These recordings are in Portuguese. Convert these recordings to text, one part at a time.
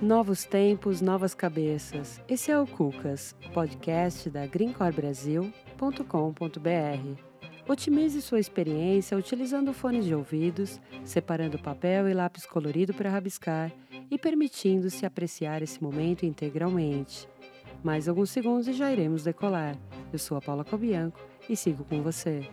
Novos tempos, novas cabeças. Esse é o Cucas, podcast da greencorbrasil.com.br. Otimize sua experiência utilizando fones de ouvidos, separando papel e lápis colorido para rabiscar e permitindo-se apreciar esse momento integralmente. Mais alguns segundos e já iremos decolar. Eu sou a Paula Cobianco e sigo com você.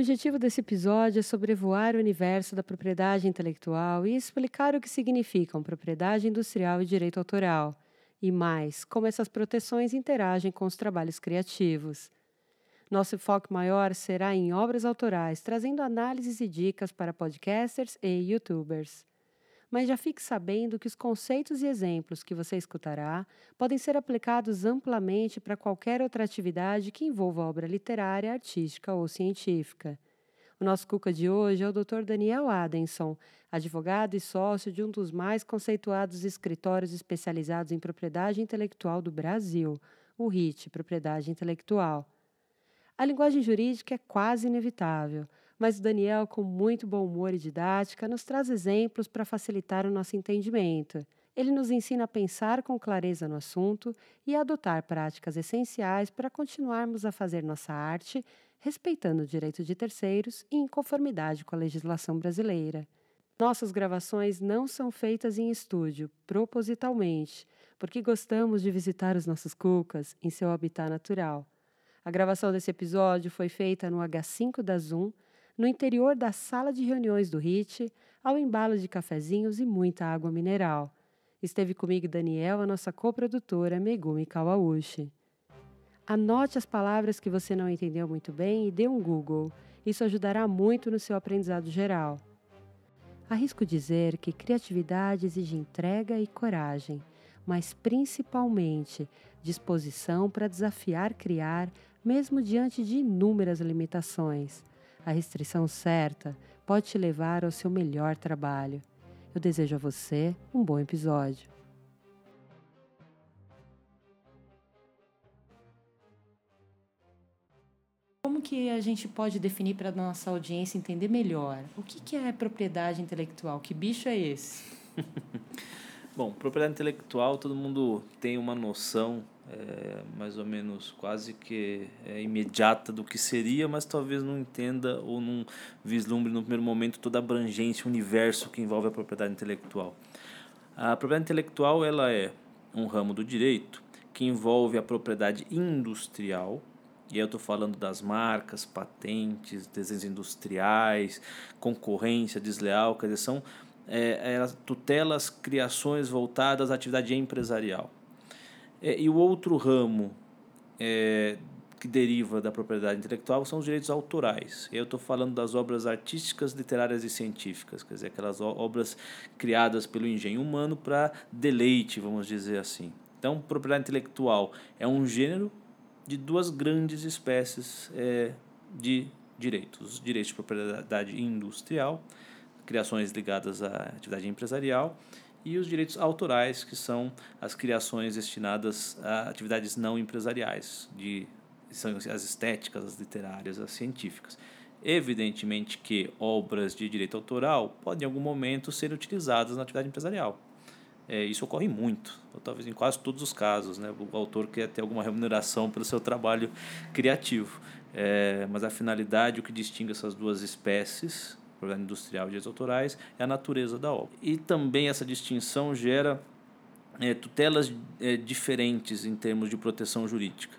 Objetivo desse episódio é sobrevoar o universo da propriedade intelectual e explicar o que significam propriedade industrial e direito autoral, e mais, como essas proteções interagem com os trabalhos criativos. Nosso foco maior será em obras autorais, trazendo análises e dicas para podcasters e youtubers mas já fique sabendo que os conceitos e exemplos que você escutará podem ser aplicados amplamente para qualquer outra atividade que envolva obra literária, artística ou científica. O nosso Cuca de hoje é o Dr. Daniel Adenson, advogado e sócio de um dos mais conceituados escritórios especializados em propriedade intelectual do Brasil, o RIT, Propriedade Intelectual. A linguagem jurídica é quase inevitável, mas o Daniel, com muito bom humor e didática, nos traz exemplos para facilitar o nosso entendimento. Ele nos ensina a pensar com clareza no assunto e a adotar práticas essenciais para continuarmos a fazer nossa arte, respeitando o direito de terceiros e em conformidade com a legislação brasileira. Nossas gravações não são feitas em estúdio, propositalmente, porque gostamos de visitar os nossos cucas em seu habitat natural. A gravação desse episódio foi feita no H5 da Zoom, no interior da sala de reuniões do HIT, ao embalo de cafezinhos e muita água mineral. Esteve comigo Daniel, a nossa coprodutora Megumi Kawauchi. Anote as palavras que você não entendeu muito bem e dê um Google. Isso ajudará muito no seu aprendizado geral. Arrisco dizer que criatividade exige entrega e coragem, mas principalmente disposição para desafiar criar, mesmo diante de inúmeras limitações. A restrição certa pode te levar ao seu melhor trabalho. Eu desejo a você um bom episódio. Como que a gente pode definir para a nossa audiência entender melhor? O que, que é propriedade intelectual? Que bicho é esse? Bom, propriedade intelectual, todo mundo tem uma noção é, mais ou menos quase que é, imediata do que seria, mas talvez não entenda ou não vislumbre no primeiro momento toda a abrangência, o universo que envolve a propriedade intelectual. A propriedade intelectual ela é um ramo do direito que envolve a propriedade industrial, e eu estou falando das marcas, patentes, desenhos industriais, concorrência desleal, quer dizer, são é, tutelas, criações voltadas à atividade empresarial. É, e o outro ramo é, que deriva da propriedade intelectual são os direitos autorais. Eu estou falando das obras artísticas, literárias e científicas, quer dizer, aquelas obras criadas pelo engenho humano para deleite, vamos dizer assim. Então, propriedade intelectual é um gênero de duas grandes espécies é, de direitos: os direitos de propriedade industrial, criações ligadas à atividade empresarial, e os direitos autorais, que são as criações destinadas a atividades não empresariais, de, são as estéticas, as literárias, as científicas. Evidentemente que obras de direito autoral podem em algum momento ser utilizadas na atividade empresarial. É, isso ocorre muito, ou talvez em quase todos os casos. Né? O autor quer ter alguma remuneração pelo seu trabalho criativo. É, mas a finalidade, o que distingue essas duas espécies, propriedade industrial e direitos autorais, é a natureza da obra. E também essa distinção gera é, tutelas é, diferentes em termos de proteção jurídica.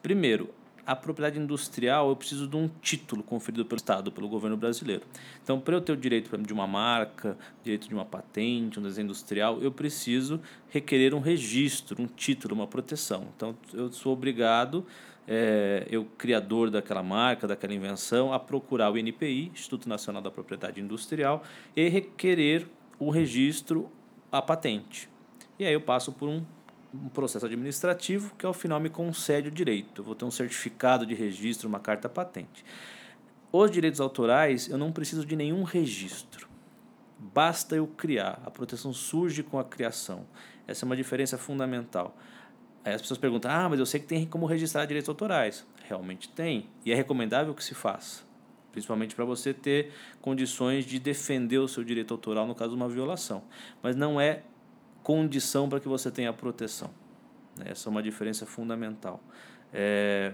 Primeiro, a propriedade industrial eu preciso de um título conferido pelo Estado, pelo governo brasileiro. Então, para eu ter o direito de uma marca, direito de uma patente, um desenho industrial, eu preciso requerer um registro, um título, uma proteção. Então, eu sou obrigado é, eu, criador daquela marca, daquela invenção, a procurar o INPI, Instituto Nacional da Propriedade Industrial, e requerer o registro, a patente. E aí eu passo por um, um processo administrativo que ao final me concede o direito. Eu vou ter um certificado de registro, uma carta patente. Os direitos autorais, eu não preciso de nenhum registro. Basta eu criar. A proteção surge com a criação. Essa é uma diferença fundamental. Aí as pessoas perguntam: ah, mas eu sei que tem como registrar direitos autorais. Realmente tem. E é recomendável que se faça. principalmente para você ter condições de defender o seu direito autoral no caso de uma violação. Mas não é condição para que você tenha proteção. Essa é uma diferença fundamental. É,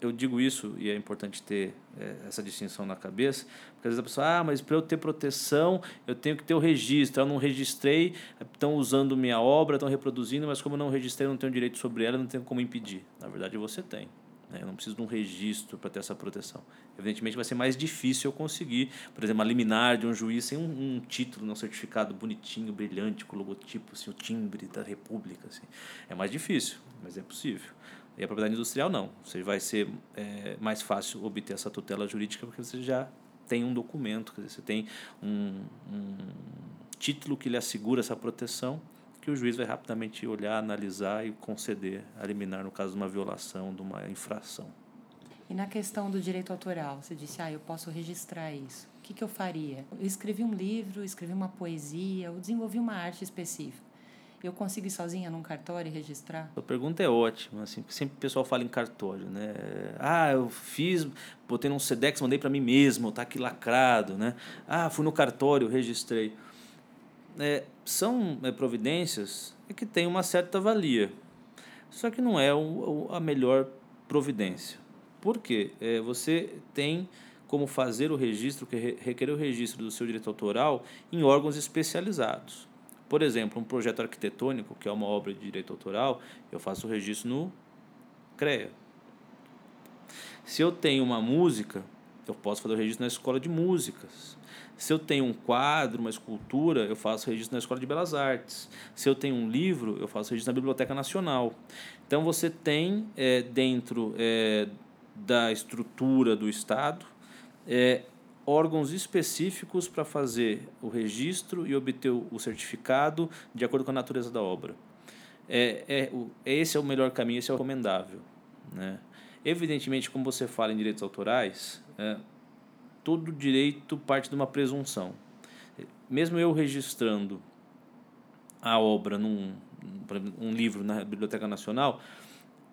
eu digo isso, e é importante ter é, essa distinção na cabeça, porque às vezes a pessoa, ah, mas para eu ter proteção, eu tenho que ter o registro. Eu não registrei, estão usando minha obra, estão reproduzindo, mas como eu não registrei, eu não tenho direito sobre ela, não tenho como impedir. Na verdade, você tem. Né? Eu não preciso de um registro para ter essa proteção. Evidentemente, vai ser mais difícil eu conseguir, por exemplo, a liminar de um juiz sem um, um título, um certificado bonitinho, brilhante, com o logotipo, assim, o timbre da República. Assim. É mais difícil, mas é possível. E a propriedade industrial não. Você vai ser é, mais fácil obter essa tutela jurídica porque você já tem um documento, quer dizer, você tem um, um título que lhe assegura essa proteção que o juiz vai rapidamente olhar, analisar e conceder a liminar no caso de uma violação, de uma infração. E na questão do direito autoral, você disse, ah, eu posso registrar isso. O que, que eu faria? Eu escrevi um livro, escrevi uma poesia, eu desenvolvi uma arte específica. Eu consigo ir sozinha num cartório e registrar? A pergunta é ótima, assim, porque sempre o pessoal fala em cartório, né? Ah, eu fiz, botei num SEDEX, mandei para mim mesmo, tá aqui lacrado, né? Ah, fui no cartório, registrei. É, são é, providências que têm uma certa valia, só que não é o, a melhor providência. Por quê? É, você tem como fazer o registro, que requer o registro do seu direito autoral em órgãos especializados. Por exemplo, um projeto arquitetônico, que é uma obra de direito autoral, eu faço o registro no CREA. Se eu tenho uma música, eu posso fazer o registro na escola de músicas. Se eu tenho um quadro, uma escultura, eu faço registro na Escola de Belas Artes. Se eu tenho um livro, eu faço registro na Biblioteca Nacional. Então você tem é, dentro é, da estrutura do Estado é, órgãos específicos para fazer o registro e obter o certificado de acordo com a natureza da obra. É, é, o, esse é o melhor caminho, esse é o recomendável. Né? Evidentemente, como você fala em direitos autorais, é, todo direito parte de uma presunção. Mesmo eu registrando a obra num um livro na Biblioteca Nacional,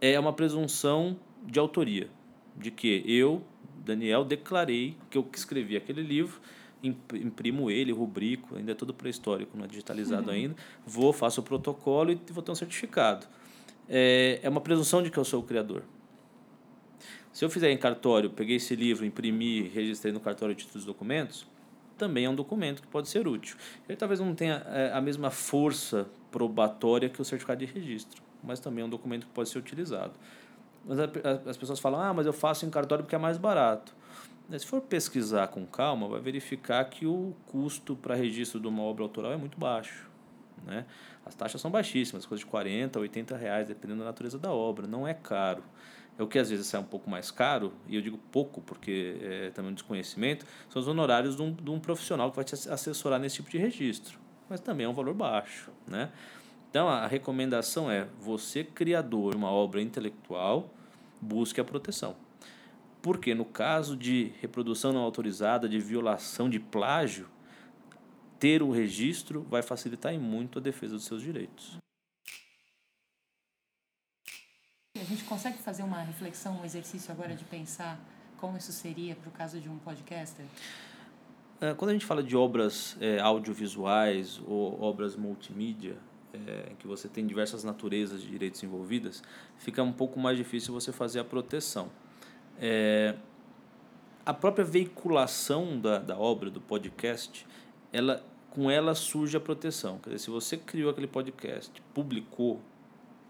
é uma presunção de autoria, de que eu, Daniel, declarei que eu escrevi aquele livro, imprimo ele, rubrico, ainda é tudo pré-histórico, não é digitalizado uhum. ainda, vou, faço o protocolo e vou ter um certificado. É, é uma presunção de que eu sou o criador. Se eu fizer em cartório, peguei esse livro, imprimi, registrei no cartório de títulos e documentos, também é um documento que pode ser útil. Ele talvez não tenha é, a mesma força probatória que o certificado de registro, mas também é um documento que pode ser utilizado. Mas as pessoas falam, ah, mas eu faço em cartório porque é mais barato. Se for pesquisar com calma, vai verificar que o custo para registro de uma obra autoral é muito baixo. Né? As taxas são baixíssimas, coisa de 40, 80 reais, dependendo da natureza da obra. Não é caro. É o que às vezes sai um pouco mais caro, e eu digo pouco porque é também um desconhecimento, são os honorários de um, de um profissional que vai te assessorar nesse tipo de registro. Mas também é um valor baixo. Né? Então a recomendação é você, criador de uma obra intelectual, busque a proteção. Porque no caso de reprodução não autorizada, de violação, de plágio, ter o registro vai facilitar em muito a defesa dos seus direitos. A gente consegue fazer uma reflexão, um exercício agora de pensar como isso seria para o caso de um podcaster? É, quando a gente fala de obras é, audiovisuais ou obras multimídia, é, que você tem diversas naturezas de direitos envolvidas, fica um pouco mais difícil você fazer a proteção. É, a própria veiculação da, da obra, do podcast, ela, com ela surge a proteção. Quer dizer, se você criou aquele podcast, publicou,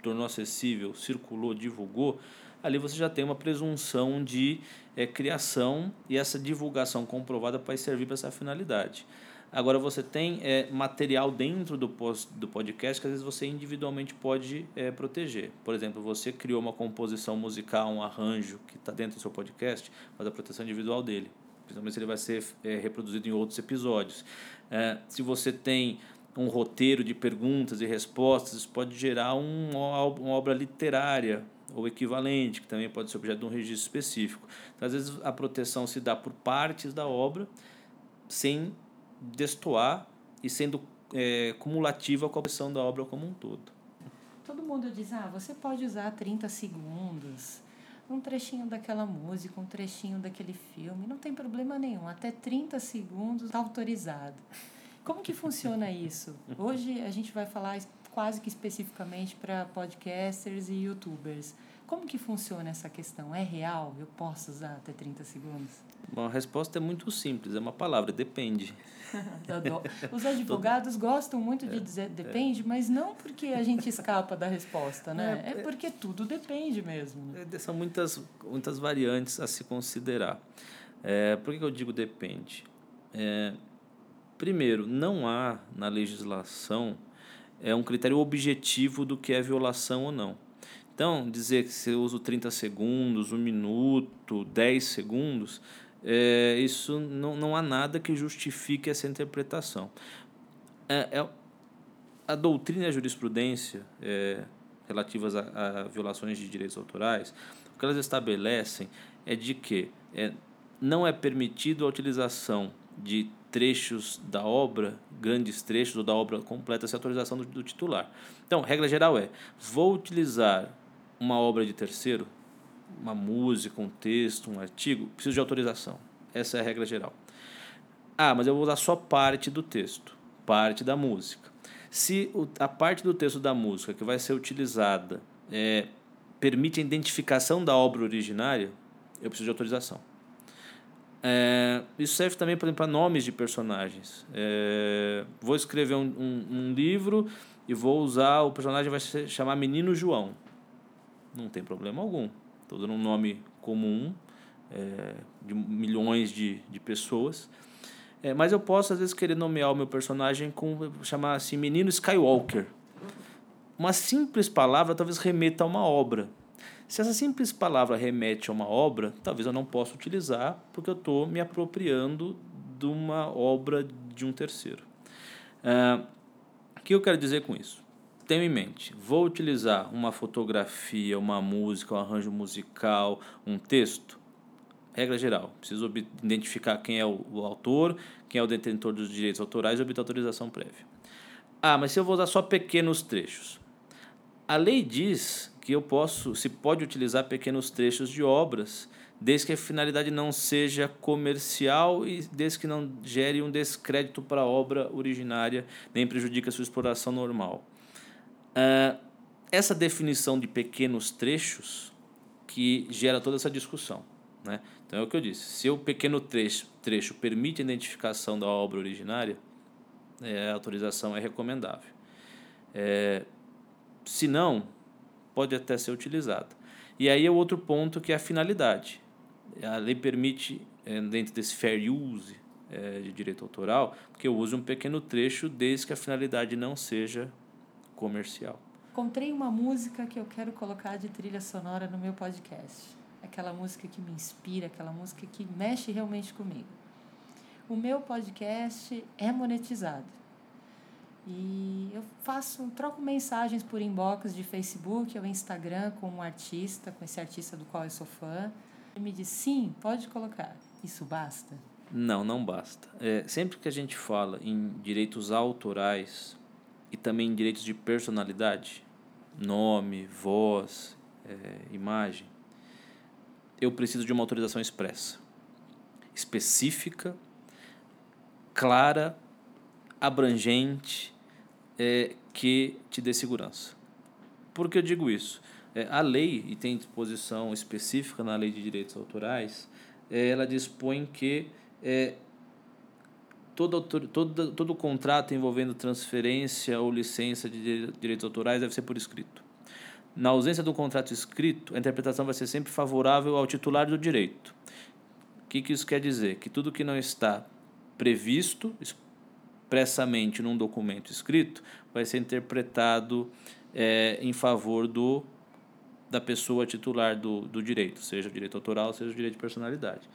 tornou acessível, circulou, divulgou, ali você já tem uma presunção de é, criação e essa divulgação comprovada vai servir para essa finalidade. Agora você tem é, material dentro do, post, do podcast que às vezes você individualmente pode é, proteger. Por exemplo, você criou uma composição musical, um arranjo que está dentro do seu podcast, faz a proteção individual dele. Principalmente se ele vai ser é, reproduzido em outros episódios. É, se você tem um roteiro de perguntas e respostas, isso pode gerar um, uma obra literária ou equivalente, que também pode ser objeto de um registro específico. Então, às vezes a proteção se dá por partes da obra, sem destoar e sendo é, cumulativa com a pressão da obra como um todo. Todo mundo diz, ah, você pode usar 30 segundos, um trechinho daquela música, um trechinho daquele filme, não tem problema nenhum, até 30 segundos está autorizado. Como que funciona isso? Hoje a gente vai falar quase que especificamente para podcasters e youtubers. Como que funciona essa questão? É real? Eu posso usar até 30 segundos? Bom, a resposta é muito simples, é uma palavra, depende. Os advogados gostam muito de é, dizer é. depende, mas não porque a gente escapa da resposta, né? É, é porque tudo depende mesmo. É, são muitas, muitas variantes a se considerar. É, por que eu digo depende? É, primeiro, não há na legislação é um critério objetivo do que é violação ou não. Então, dizer que eu uso 30 segundos, um minuto, 10 segundos, é, isso não, não há nada que justifique essa interpretação. É, é a doutrina e a jurisprudência é, relativas a, a, violações de direitos autorais, o que elas estabelecem é de que é, não é permitido a utilização de trechos da obra, grandes trechos ou da obra completa, sem autorização do, do titular. Então, regra geral é: vou utilizar uma obra de terceiro, uma música, um texto, um artigo, preciso de autorização. Essa é a regra geral. Ah, mas eu vou usar só parte do texto, parte da música. Se a parte do texto da música que vai ser utilizada é, permite a identificação da obra originária, eu preciso de autorização. É, isso serve também, por exemplo, para nomes de personagens. É, vou escrever um, um, um, livro e vou usar, o personagem vai se chamar Menino João. Não tem problema algum. Estou dando um nome comum é, de milhões de, de pessoas. É, mas eu posso, às vezes, querer nomear o meu personagem com chamar assim Menino Skywalker. Uma simples palavra talvez remeta a uma obra. Se essa simples palavra remete a uma obra, talvez eu não possa utilizar, porque eu estou me apropriando de uma obra de um terceiro. Uh, o que eu quero dizer com isso? Tenha em mente, vou utilizar uma fotografia, uma música, um arranjo musical, um texto? Regra geral, preciso identificar quem é o, o autor, quem é o detentor dos direitos autorais e obter autorização prévia. Ah, mas se eu vou usar só pequenos trechos? A lei diz que eu posso, se pode utilizar pequenos trechos de obras, desde que a finalidade não seja comercial e desde que não gere um descrédito para a obra originária, nem prejudique a sua exploração normal. Essa definição de pequenos trechos que gera toda essa discussão. Né? Então é o que eu disse. Se o pequeno trecho, trecho permite a identificação da obra originária, é, a autorização é recomendável. É, se não, pode até ser utilizada. E aí é outro ponto que é a finalidade. A lei permite, é, dentro desse fair use é, de direito autoral, que eu use um pequeno trecho desde que a finalidade não seja comercial. Encontrei uma música que eu quero colocar de trilha sonora no meu podcast. Aquela música que me inspira, aquela música que mexe realmente comigo. O meu podcast é monetizado. E eu faço, troco mensagens por inbox de Facebook ou Instagram com um artista, com esse artista do qual eu sou fã. Ele me diz, sim, pode colocar. Isso basta? Não, não basta. É, sempre que a gente fala em direitos autorais e também direitos de personalidade, nome, voz, é, imagem, eu preciso de uma autorização expressa, específica, clara, abrangente é, que te dê segurança. Por que eu digo isso? É, a lei, e tem disposição específica na lei de direitos autorais, é, ela dispõe que é, todo, todo, todo contrato envolvendo transferência ou licença de direitos autorais deve ser por escrito. Na ausência do contrato escrito, a interpretação vai ser sempre favorável ao titular do direito. O que, que isso quer dizer? Que tudo que não está previsto, expressamente num documento escrito vai ser interpretado é, em favor do da pessoa titular do, do direito, seja o direito autoral, seja o direito de personalidade.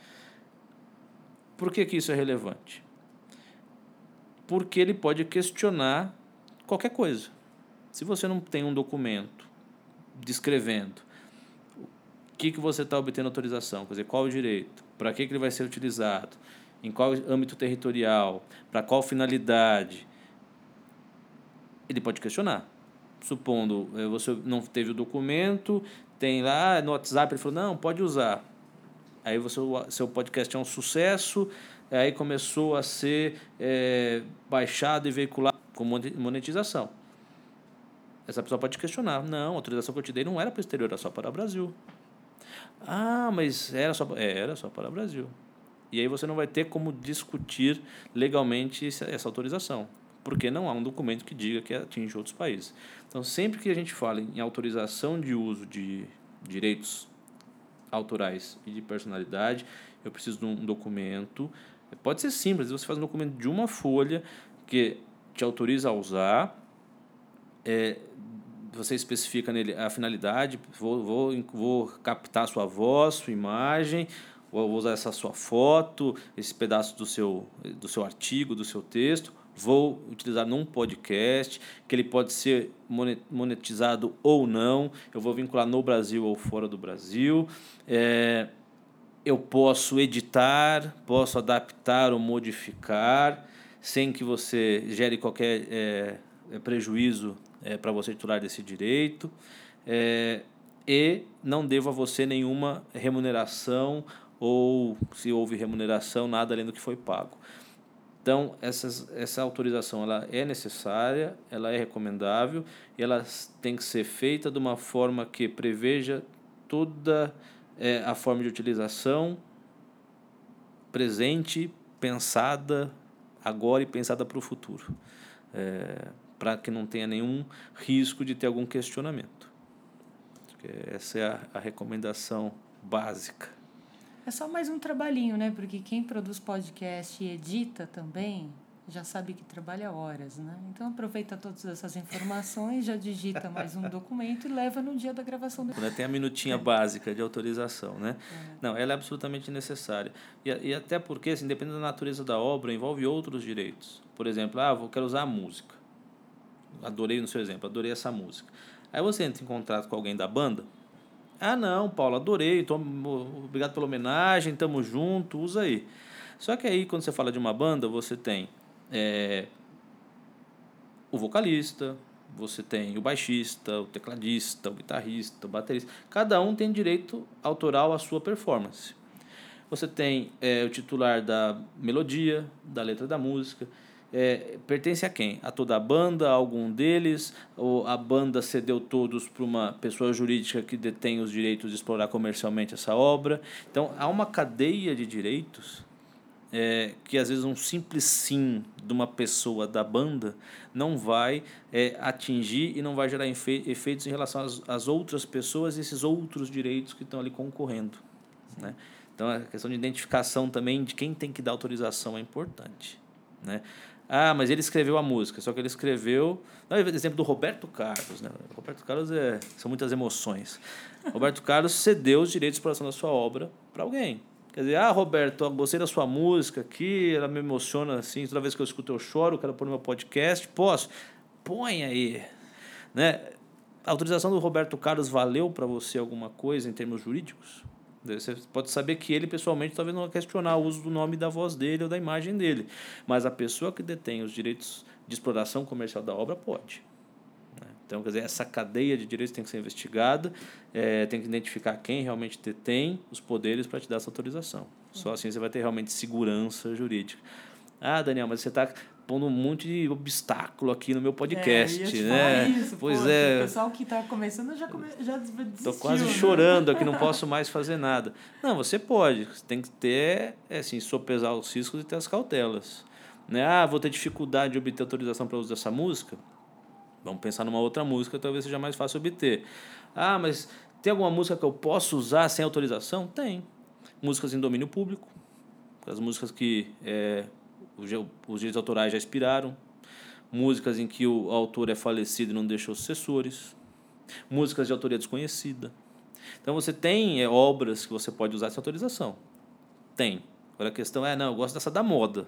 Por que, que isso é relevante? Porque ele pode questionar qualquer coisa. Se você não tem um documento descrevendo o que, que você está obtendo autorização, quer dizer, qual o direito, para que, que ele vai ser utilizado, em qual âmbito territorial, para qual finalidade, ele pode questionar. Supondo eh, você não teve o documento, tem lá no WhatsApp, ele falou, não, pode usar. Aí você, seu podcast é um sucesso, aí começou a ser é, baixado e veiculado com monetização. Essa pessoa pode questionar. Não, a autorização que eu te dei não era para o exterior, era só para o Brasil. Ah, mas era só, é, era só para o Brasil. E aí você não vai ter como discutir legalmente essa autorização, porque não há um documento que diga que atinge outros países. Então, sempre que a gente fala em autorização de uso de direitos autorais e de personalidade, eu preciso de um documento. Pode ser simples, você faz um documento de uma folha que te autoriza a usar, é, você especifica nele a finalidade, vou, vou, vou captar sua voz, sua imagem, vou usar essa sua foto, esse pedaço do seu, do seu artigo, do seu texto, vou utilizar num podcast, que ele pode ser monetizado ou não, eu vou vincular no Brasil ou fora do Brasil. É, eu posso editar, posso adaptar ou modificar, sem que você gere qualquer é, prejuízo é, para você titular desse direito. É, e não devo a você nenhuma remuneração ou, se houve remuneração, nada além do que foi pago. Então, essas, essa autorização ela é necessária, ela é recomendável e ela tem que ser feita de uma forma que preveja toda é, a forma de utilização presente, pensada agora e pensada para o futuro, é, para que não tenha nenhum risco de ter algum questionamento. Essa é a, a recomendação básica. É só mais um trabalhinho, né? Porque quem produz podcast e edita também já sabe que trabalha horas, né? Então aproveita todas essas informações, já digita mais um documento e leva no dia da gravação do Tem a minutinha é. básica de autorização, né? É. Não, ela é absolutamente necessária. E, e até porque, assim, dependendo da natureza da obra, envolve outros direitos. Por exemplo, ah, eu quero usar a música. Adorei no seu exemplo, adorei essa música. Aí você entra em contrato com alguém da banda, ah, não, Paulo, adorei, tô, obrigado pela homenagem, tamo junto, usa aí. Só que aí, quando você fala de uma banda, você tem é, o vocalista, você tem o baixista, o tecladista, o guitarrista, o baterista. Cada um tem direito autoral à sua performance. Você tem é, o titular da melodia, da letra da música é, pertence a quem? A toda a banda, a algum deles? Ou a banda cedeu todos para uma pessoa jurídica que detém os direitos de explorar comercialmente essa obra? Então, há uma cadeia de direitos é, que às vezes um simples sim de uma pessoa da banda não vai é, atingir e não vai gerar efeitos em relação às, às outras pessoas e esses outros direitos que estão ali concorrendo. Né? Então, a questão de identificação também de quem tem que dar autorização é importante. Né? Ah, mas ele escreveu a música, só que ele escreveu. Não, exemplo do Roberto Carlos, né? Roberto Carlos é, são muitas emoções. Roberto Carlos cedeu os direitos de exploração da sua obra para alguém. Quer dizer, ah, Roberto, gostei da sua música aqui, ela me emociona assim, toda vez que eu escuto eu choro, quero pôr no meu podcast. Posso? Põe aí. Né? A autorização do Roberto Carlos valeu para você alguma coisa em termos jurídicos? Você pode saber que ele, pessoalmente, talvez não vai questionar o uso do nome da voz dele ou da imagem dele. Mas a pessoa que detém os direitos de exploração comercial da obra pode. Então, quer dizer, essa cadeia de direitos tem que ser investigada, é, tem que identificar quem realmente detém os poderes para te dar essa autorização. Só assim você vai ter realmente segurança jurídica. Ah, Daniel, mas você está pondo um monte de obstáculo aqui no meu podcast, é, né? Isso, pois pô, é. O pessoal que está começando já, come, já desistiu. Tô quase né? chorando aqui, não posso mais fazer nada. Não, você pode. Você tem que ter, é assim, sopesar os riscos e ter as cautelas. Né? Ah, vou ter dificuldade de obter autorização para uso dessa música? Vamos pensar numa outra música, talvez seja mais fácil obter. Ah, mas tem alguma música que eu posso usar sem autorização? Tem. Músicas em domínio público, as músicas que é, os direitos autorais já expiraram, músicas em que o autor é falecido e não deixou sucessores, músicas de autoria desconhecida. Então você tem é, obras que você pode usar essa autorização. Tem. Agora a questão é, não, eu gosto dessa da moda.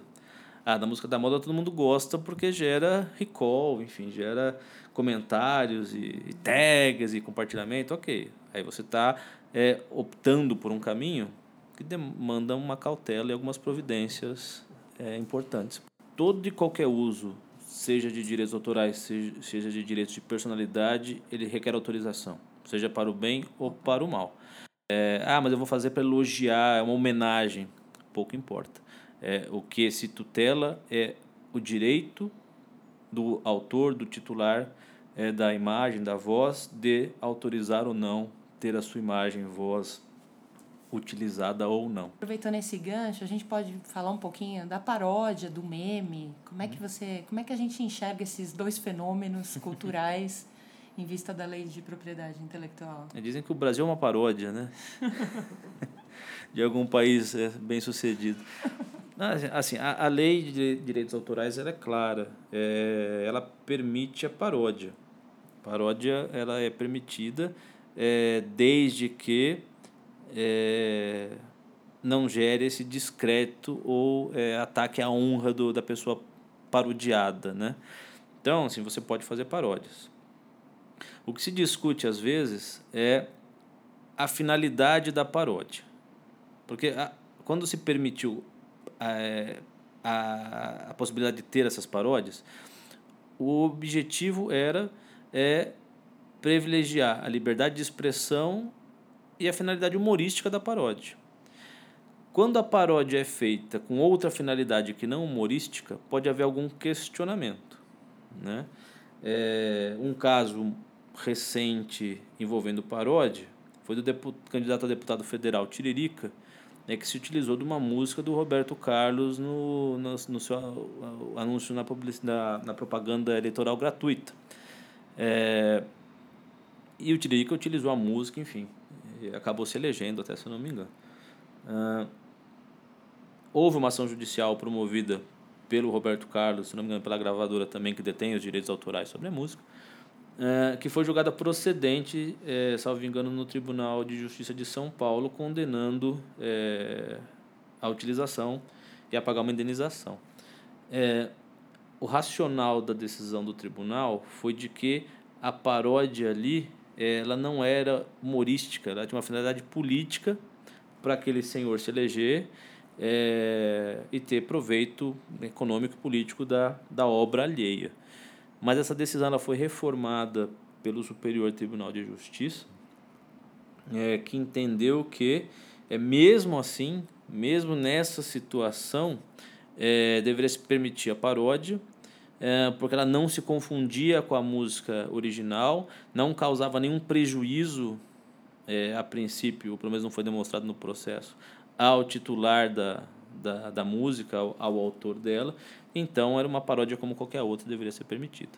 Ah, da música da moda todo mundo gosta porque gera recall, enfim, gera comentários e, e tags e compartilhamento, ok. Aí você está é, optando por um caminho que demanda uma cautela e algumas providências é, importantes. Todo e qualquer uso, seja de direitos autorais, seja, de direitos de personalidade, ele requer autorização. seja para o bem ou para o mal. É, ah, mas eu vou fazer para elogiar, é uma homenagem. Pouco importa. É, o que se tutela é o direito do autor, do titular é, da imagem, da voz, de autorizar ou não ter a sua imagem, voz utilizada ou não. Aproveitando esse gancho, a gente pode falar um pouquinho da paródia, do meme. Como é que você, como é que a gente enxerga esses dois fenômenos culturais em vista da lei de propriedade intelectual? Dizem que o Brasil é uma paródia, né? de algum país é, bem sucedido. Assim, a, a lei de direitos autorais ela é clara. É, ela permite a paródia. Paródia ela é permitida é, desde que é, não gere esse discreto ou é, ataque à honra do, da pessoa parodiada. Né? Então, assim, você pode fazer paródias. O que se discute às vezes é a finalidade da paródia. Porque a, quando se permitiu a, a, a possibilidade de ter essas paródias, o objetivo era é, privilegiar a liberdade de expressão e a finalidade humorística da paródia. Quando a paródia é feita com outra finalidade que não humorística, pode haver algum questionamento. Né? É, um caso recente envolvendo paródia foi do candidato a deputado federal Tiririca, né, que se utilizou de uma música do Roberto Carlos no, no, no seu anúncio na, na, na propaganda eleitoral gratuita. É, e o Tiririca utilizou a música, enfim, acabou se elegendo, até se eu não me engano. Uh, houve uma ação judicial promovida pelo Roberto Carlos, se não me engano, pela gravadora também, que detém os direitos autorais sobre a música, uh, que foi julgada procedente, eh, salvo engano, no Tribunal de Justiça de São Paulo, condenando eh, a utilização e a pagar uma indenização. Eh, o racional da decisão do tribunal foi de que a paródia ali ela não era humorística, ela tinha uma finalidade política para aquele senhor se eleger é, e ter proveito econômico e político da, da obra alheia. Mas essa decisão ela foi reformada pelo Superior Tribunal de Justiça, é, que entendeu que, é, mesmo assim, mesmo nessa situação, é, deveria se permitir a paródia é, porque ela não se confundia com a música original, não causava nenhum prejuízo, é, a princípio, ou pelo menos não foi demonstrado no processo, ao titular da, da, da música, ao, ao autor dela. Então, era uma paródia como qualquer outra, deveria ser permitida.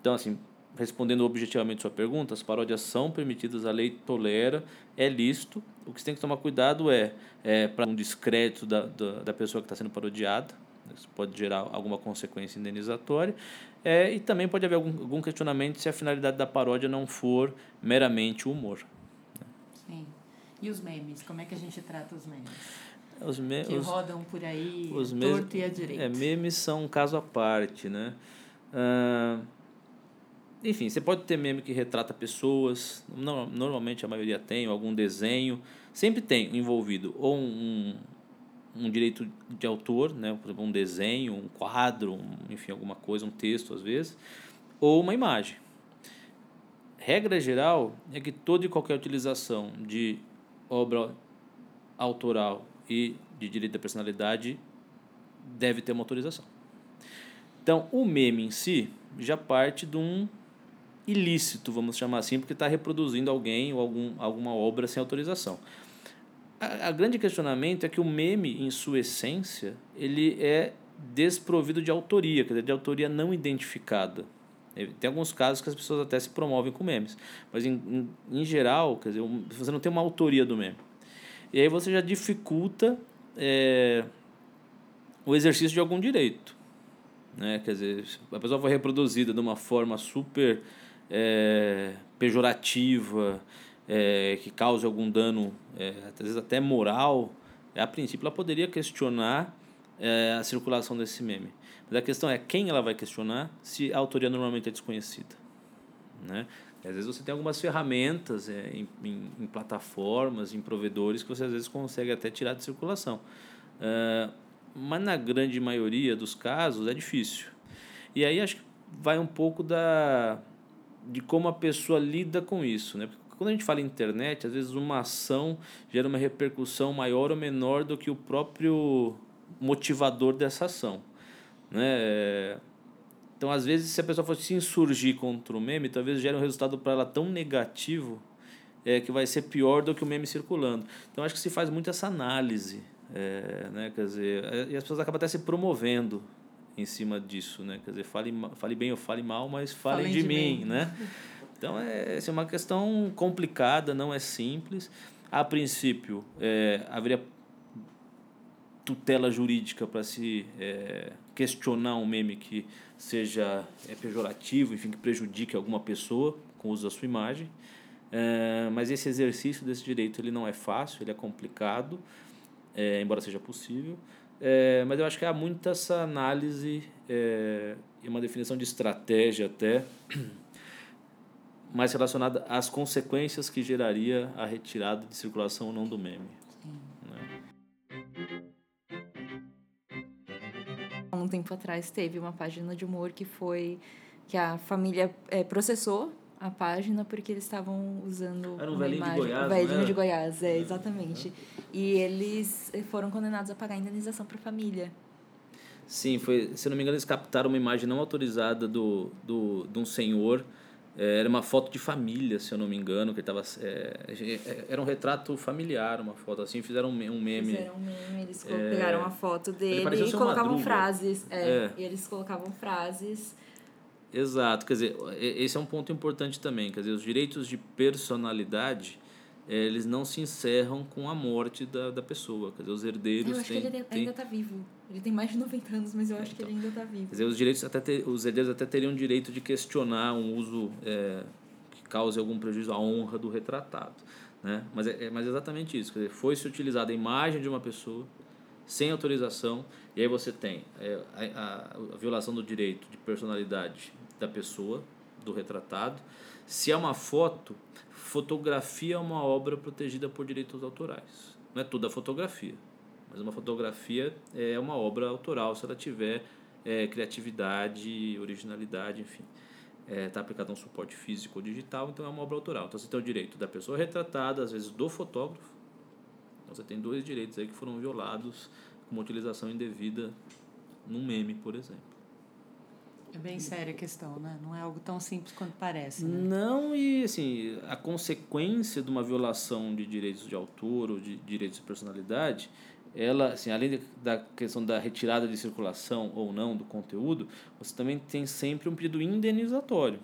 Então, assim, respondendo objetivamente sua pergunta, as paródias são permitidas, a lei tolera, é lícito. O que você tem que tomar cuidado é, é para um discreto da, da, da pessoa que está sendo parodiada, isso pode gerar alguma consequência indenizatória. É, e também pode haver algum, algum questionamento se a finalidade da paródia não for meramente o humor. Sim. E os memes? Como é que a gente trata os memes? Os me que os, rodam por aí, os torto e à direita. É, memes são um caso à parte, né? Ah, enfim, você pode ter meme que retrata pessoas, normalmente a maioria tem, algum desenho, sempre tem envolvido ou um, um direito de autor, né, por exemplo, um desenho, um quadro, um, enfim, alguma coisa, um texto às vezes, ou uma imagem. Regra geral é que toda e qualquer utilização de obra autoral e de direito da personalidade deve ter uma autorização. Então, o meme em si já parte de um ilícito, vamos chamar assim, porque está reproduzindo alguém ou algum, alguma obra sem autorização. A, a grande questionamento é que o meme, em sua essência, ele é desprovido de autoria, quer dizer, de autoria não identificada. Tem alguns casos que as pessoas até se promovem com memes, mas em, em, em geral, quer dizer, você não tem uma autoria do meme. E aí você já dificulta é, o exercício de algum direito. Né? Quer dizer, a pessoa foi reproduzida de uma forma super é, pejorativa, é, que cause algum dano, é, às vezes até moral, é, a princípio ela poderia questionar é, a circulação desse meme. Mas a questão é quem ela vai questionar se a autoria normalmente é desconhecida. Né? E às vezes você tem algumas ferramentas é, em, em, em, plataformas, em provedores, que você às vezes consegue até tirar de circulação. É, mas na grande maioria dos casos é difícil. E aí acho que vai um pouco da, de como a pessoa lida com isso. Né? Porque quando a gente fala internet, às vezes uma ação gera uma repercussão maior ou menor do que o próprio motivador dessa ação. Né? Então, às vezes, se a pessoa fosse se insurgir contra o meme, talvez gere um resultado para ela tão negativo é, que vai ser pior do que o meme circulando. Então, acho que se faz muito essa análise. É, né? Quer dizer, é, e as pessoas acabam até se promovendo em cima disso, né? Quer dizer, fale, fale bem ou fale mal, mas falem, de, de, mim, mim. né? Então, é, é uma questão complicada, não é simples. A princípio, é, haveria tutela jurídica para se é, questionar um meme que seja é, pejorativo, enfim, que prejudique alguma pessoa com o uso da sua imagem. É, mas esse exercício desse direito ele não é fácil, ele é complicado, é, embora seja possível. É, mas eu acho que há muita essa análise é, e uma definição de estratégia até mais relacionada às consequências que geraria a retirada de circulação ou não do meme. Um tempo atrás teve uma página de humor que foi que a família é, processou a página porque eles estavam usando era um uma imagem, de Goiás, o velhinho de Goiás, é, exatamente. E eles foram condenados a pagar indenização para a família. Sim, foi, se não me engano, eles captaram uma imagem não autorizada do, do, de um senhor é, era uma foto de família, se eu não me engano, que estava é, é, era um retrato familiar, uma foto assim, fizeram um meme. Fizeram um meme, eles é, pegaram a foto dele e colocavam Madruga. frases. É, é, E eles colocavam frases. Exato, quer dizer, esse é um ponto importante também, quer dizer, os direitos de personalidade eles não se encerram com a morte da, da pessoa. Quer dizer, os herdeiros eu acho têm, que ele ainda está vivo. Ele tem mais de 90 anos, mas eu acho então, que ele ainda está vivo. Quer dizer, os, direitos até ter, os herdeiros até teriam direito de questionar um uso é, que cause algum prejuízo à honra do retratado. Né? Mas é, é mas é exatamente isso. Quer dizer, foi-se utilizada a imagem de uma pessoa sem autorização, e aí você tem é, a, a, a violação do direito de personalidade da pessoa, do retratado. Se é uma foto, fotografia é uma obra protegida por direitos autorais. Não é toda fotografia, mas uma fotografia é uma obra autoral se ela tiver é, criatividade, originalidade, enfim. Está é, tá aplicado a um suporte físico ou digital, então é uma obra autoral. Então você tem o direito da pessoa retratada, às vezes do fotógrafo. Então você tem dois direitos aí que foram violados com uma utilização indevida num meme, por exemplo. É bem séria a questão, né? Não é algo tão simples quanto parece. Né? Não, e assim, a consequência de uma violação de direitos de autor ou de direitos de personalidade, ela, assim, além da questão da retirada de circulação ou não do conteúdo, você também tem sempre um pedido indenizatório,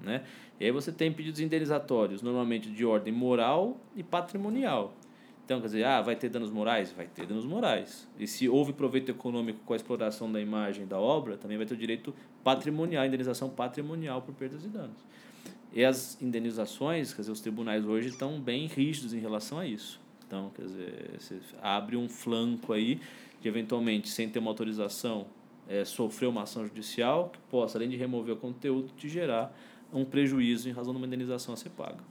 né? E aí você tem pedidos indenizatórios, normalmente de ordem moral e patrimonial. Então, quer dizer, ah, vai ter danos morais? Vai ter danos morais. E se houve proveito econômico com a exploração da imagem da obra, também vai ter o direito patrimonial, indenização patrimonial por perdas e danos. E as indenizações, quer dizer, os tribunais hoje estão bem rígidos em relação a isso. Então, quer dizer, você abre um flanco aí de, eventualmente, sem ter uma autorização, é, sofrer uma ação judicial que possa, além de remover o conteúdo, te gerar um prejuízo em razão de uma indenização a ser paga.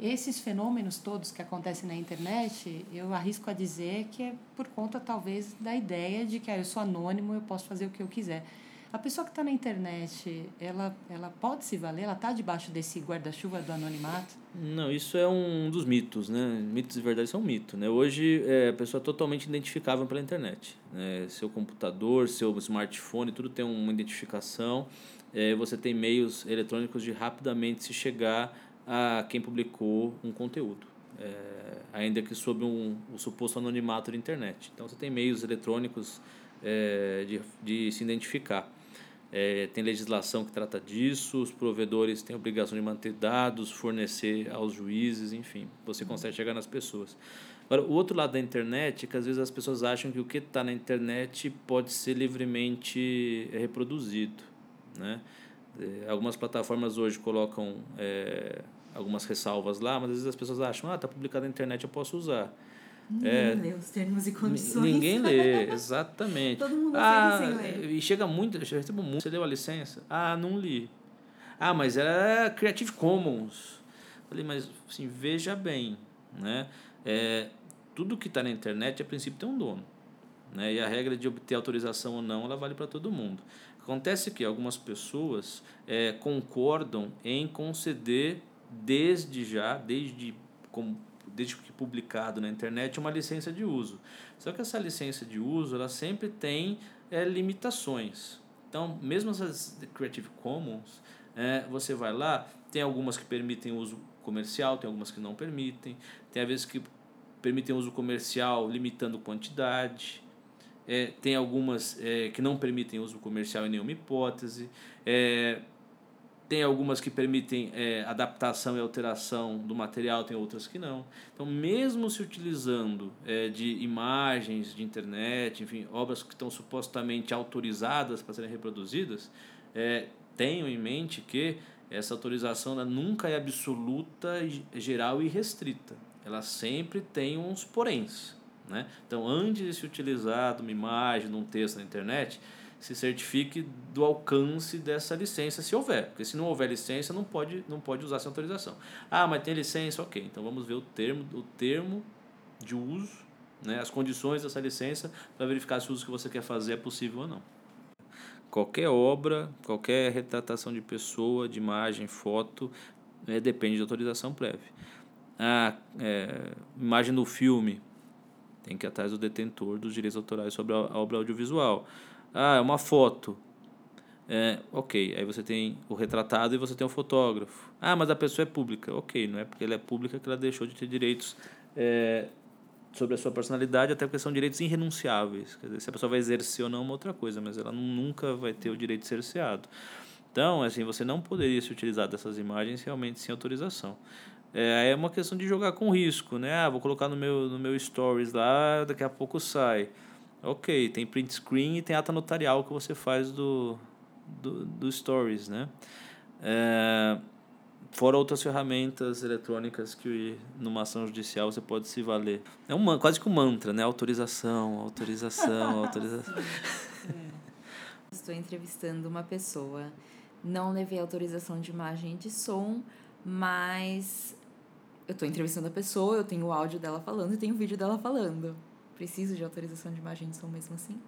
Esses fenômenos todos que acontecem na internet, eu arrisco a dizer que é por conta, talvez, da ideia de que ah, eu sou anônimo, eu posso fazer o que eu quiser. A pessoa que está na internet, ela, ela pode se valer? Ela está debaixo desse guarda-chuva do anonimato? Não, isso é um dos mitos, né? Mitos e verdades são um mito, né? Hoje, é, a pessoa é totalmente identificável pela internet. Né? Seu computador, seu smartphone, tudo tem uma identificação. É, você tem meios eletrônicos de rapidamente se chegar a quem publicou um conteúdo, é, ainda que sob um, o suposto anonimato da internet. Então você tem meios eletrônicos é, de, de se identificar. É, tem legislação que trata disso, os provedores têm obrigação de manter dados, fornecer aos juízes, enfim, você consegue chegar nas pessoas. Agora, o outro lado da internet é que às vezes as pessoas acham que o que está na internet pode ser livremente reproduzido, né? É, algumas plataformas hoje colocam é, algumas ressalvas lá, mas às vezes as pessoas acham, ah, está publicado na internet, eu posso usar. Ninguém é, lê os termos e condições. Ninguém lê, exatamente. Todo mundo ah, sem ler. E chega muito, eu recebo muito. Você leu a licença? Ah, não li. Ah, mas era Creative Commons. Falei, mas assim, veja bem, né? É, tudo que está na internet, a princípio, tem um dono. Né? E a regra de obter autorização ou não, ela vale para todo mundo. Acontece que algumas pessoas é, concordam em conceder desde já, desde desde que publicado na internet, uma licença de uso. Só que essa licença de uso, ela sempre tem é, limitações. Então, mesmo essas Creative Commons, é, você vai lá, tem algumas que permitem uso comercial, tem algumas que não permitem, tem às vezes que permitem uso comercial limitando quantidade, é, tem algumas é, que não permitem uso comercial em nenhuma hipótese, é, tem algumas que permitem é, adaptação e alteração do material, tem outras que não. Então, mesmo se utilizando é, de imagens de internet, enfim, obras que estão supostamente autorizadas para serem reproduzidas, é, tenham em mente que essa autorização nunca é absoluta, geral e restrita. Ela sempre tem uns poréns. Né? Então, antes de se utilizar de uma imagem, de um texto na internet, se certifique do alcance dessa licença, se houver. Porque se não houver licença, não pode, não pode usar sem autorização. Ah, mas tem licença, ok. Então vamos ver o termo, o termo de uso, né, as condições dessa licença, para verificar se o uso que você quer fazer é possível ou não. Qualquer obra, qualquer retratação de pessoa, de imagem, foto, é, depende de autorização prévia. Ah, é, imagem do filme, tem que ir atrás do detentor dos direitos autorais sobre a obra audiovisual. Ah, é uma foto. É, ok, aí você tem o retratado e você tem o fotógrafo. Ah, mas a pessoa é pública. Ok, não é porque ela é pública que ela deixou de ter direitos é, sobre a sua personalidade, até porque são direitos irrenunciáveis. Quer dizer, se a pessoa vai exercer ou não é uma outra coisa, mas ela nunca vai ter o direito de cerceado. Então, assim, você não poderia se utilizar dessas imagens realmente sem autorização. É, é uma questão de jogar com risco, né? Ah, vou colocar no meu, no meu stories lá, daqui a pouco sai. Ok, tem print screen e tem ata notarial que você faz do, do, do Stories, né? É, fora outras ferramentas eletrônicas que numa ação judicial você pode se valer. É um, quase que um mantra, né? Autorização, autorização, autorização. Estou entrevistando uma pessoa, não levei autorização de imagem e de som, mas eu estou entrevistando a pessoa, eu tenho o áudio dela falando e tenho o vídeo dela falando. Preciso de autorização de imagem de som mesmo assim?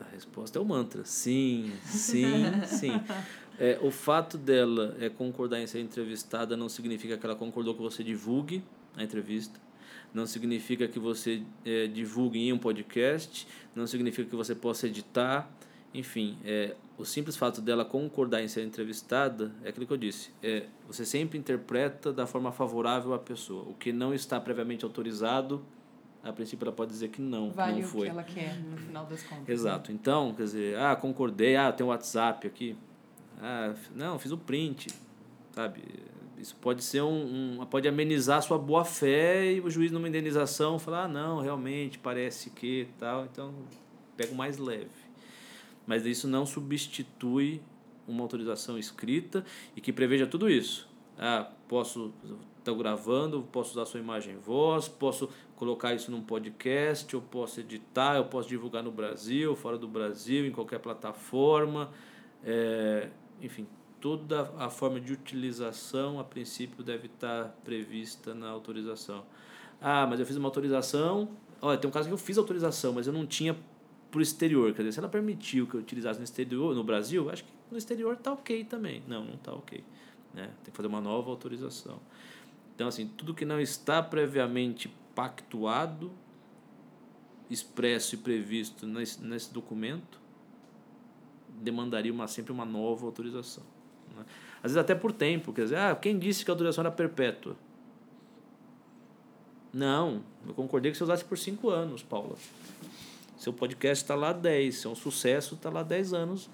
A resposta é o mantra. Sim, sim, sim. É, o fato dela é concordar em ser entrevistada não significa que ela concordou que você divulgue a entrevista. Não significa que você é, divulgue em um podcast. Não significa que você possa editar. Enfim, é, o simples fato dela concordar em ser entrevistada é aquilo que eu disse. É, você sempre interpreta da forma favorável à pessoa. O que não está previamente autorizado a princípio ela pode dizer que não, vale não foi. o que ela quer no final das contas. Né? Exato. Né? Então, quer dizer, ah, concordei, ah, tem um WhatsApp aqui. Ah, não, fiz o print, sabe? Isso pode ser um, um pode amenizar a sua boa fé e o juiz numa indenização falar, ah, não, realmente parece que tal, então pega o mais leve. Mas isso não substitui uma autorização escrita e que preveja tudo isso. Ah, posso estar gravando, posso usar sua imagem e voz, posso colocar isso num podcast, eu posso editar, eu posso divulgar no Brasil, fora do Brasil, em qualquer plataforma. É, enfim, toda a forma de utilização, a princípio, deve estar prevista na autorização. Ah, mas eu fiz uma autorização. Olha, tem um caso que eu fiz autorização, mas eu não tinha para o exterior. Quer dizer, se ela permitiu que eu utilizasse no exterior, no Brasil, acho que no exterior está ok também. Não, não está ok. Né? Tem que fazer uma nova autorização. Então, assim, tudo que não está previamente pactuado, expresso e previsto nesse, nesse documento, demandaria uma, sempre uma nova autorização. Né? Às vezes até por tempo, quer dizer, ah, quem disse que a autorização era perpétua? Não, eu concordei que você usasse por cinco anos, Paula. Seu podcast está lá 10, se é um sucesso, está lá 10 anos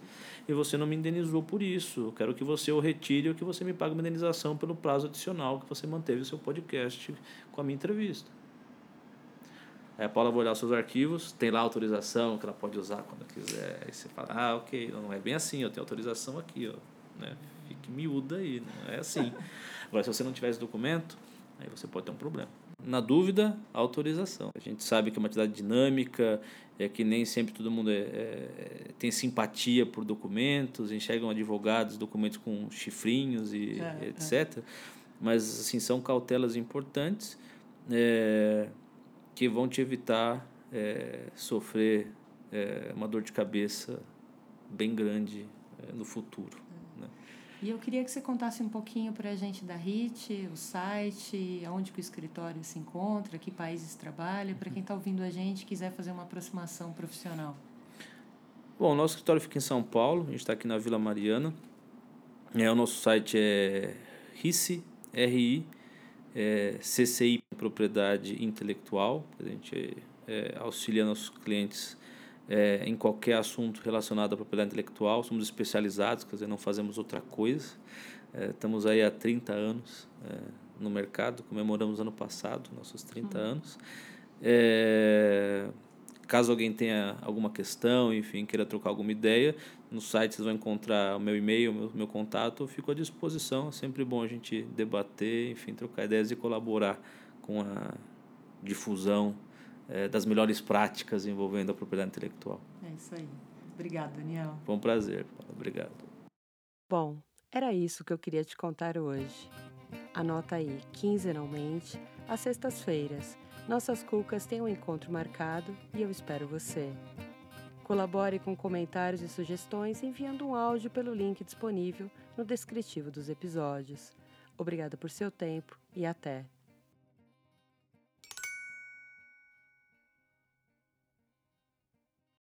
e você não me indenizou por isso. Eu quero que você o retire ou que você me pague uma indenização pelo prazo adicional que você manteve o seu podcast com a minha entrevista. Aí a Paula vai olhar os seus arquivos, tem lá a autorização que ela pode usar quando quiser. Aí você fala, ah, ok, não é bem assim, eu tenho autorização aqui, ó. Né? Fique miúda aí, não é assim. Agora, se você não tiver esse documento, aí você pode ter um problema. Na dúvida, autorização. A gente sabe que é uma atividade dinâmica, é que nem sempre todo mundo é, é, tem simpatia por documentos, enxergam advogados, documentos com chifrinhos e é, etc. É. Mas, assim, são cautelas importantes. É, que vão te evitar é, sofrer é, uma dor de cabeça bem grande no futuro. E eu queria que você contasse um pouquinho para a gente da HIT, o site, onde o escritório se encontra, que países trabalha, para quem está ouvindo a gente e quiser fazer uma aproximação profissional. Bom, o nosso escritório fica em São Paulo, a gente está aqui na Vila Mariana. É, o nosso site é RICI, RI, é, CCI, Propriedade Intelectual. A gente é, auxilia nossos clientes é, em qualquer assunto relacionado à propriedade intelectual. Somos especializados, quer dizer, não fazemos outra coisa. É, estamos aí há 30 anos é, no mercado, comemoramos ano passado nossos 30 uhum. anos. É, Caso alguém tenha alguma questão, enfim, queira trocar alguma ideia, no site vocês vão encontrar o meu e-mail, o meu, meu contato, eu fico à disposição. É sempre bom a gente debater, enfim, trocar ideias e colaborar com a difusão é, das melhores práticas envolvendo a propriedade intelectual. É isso aí. Obrigado, Daniel. Foi um prazer. Obrigado. Bom, era isso que eu queria te contar hoje. Anota aí, quinzenalmente, às sextas-feiras nossas cucas têm um encontro marcado e eu espero você. Colabore com comentários e sugestões enviando um áudio pelo link disponível no descritivo dos episódios. Obrigada por seu tempo e até!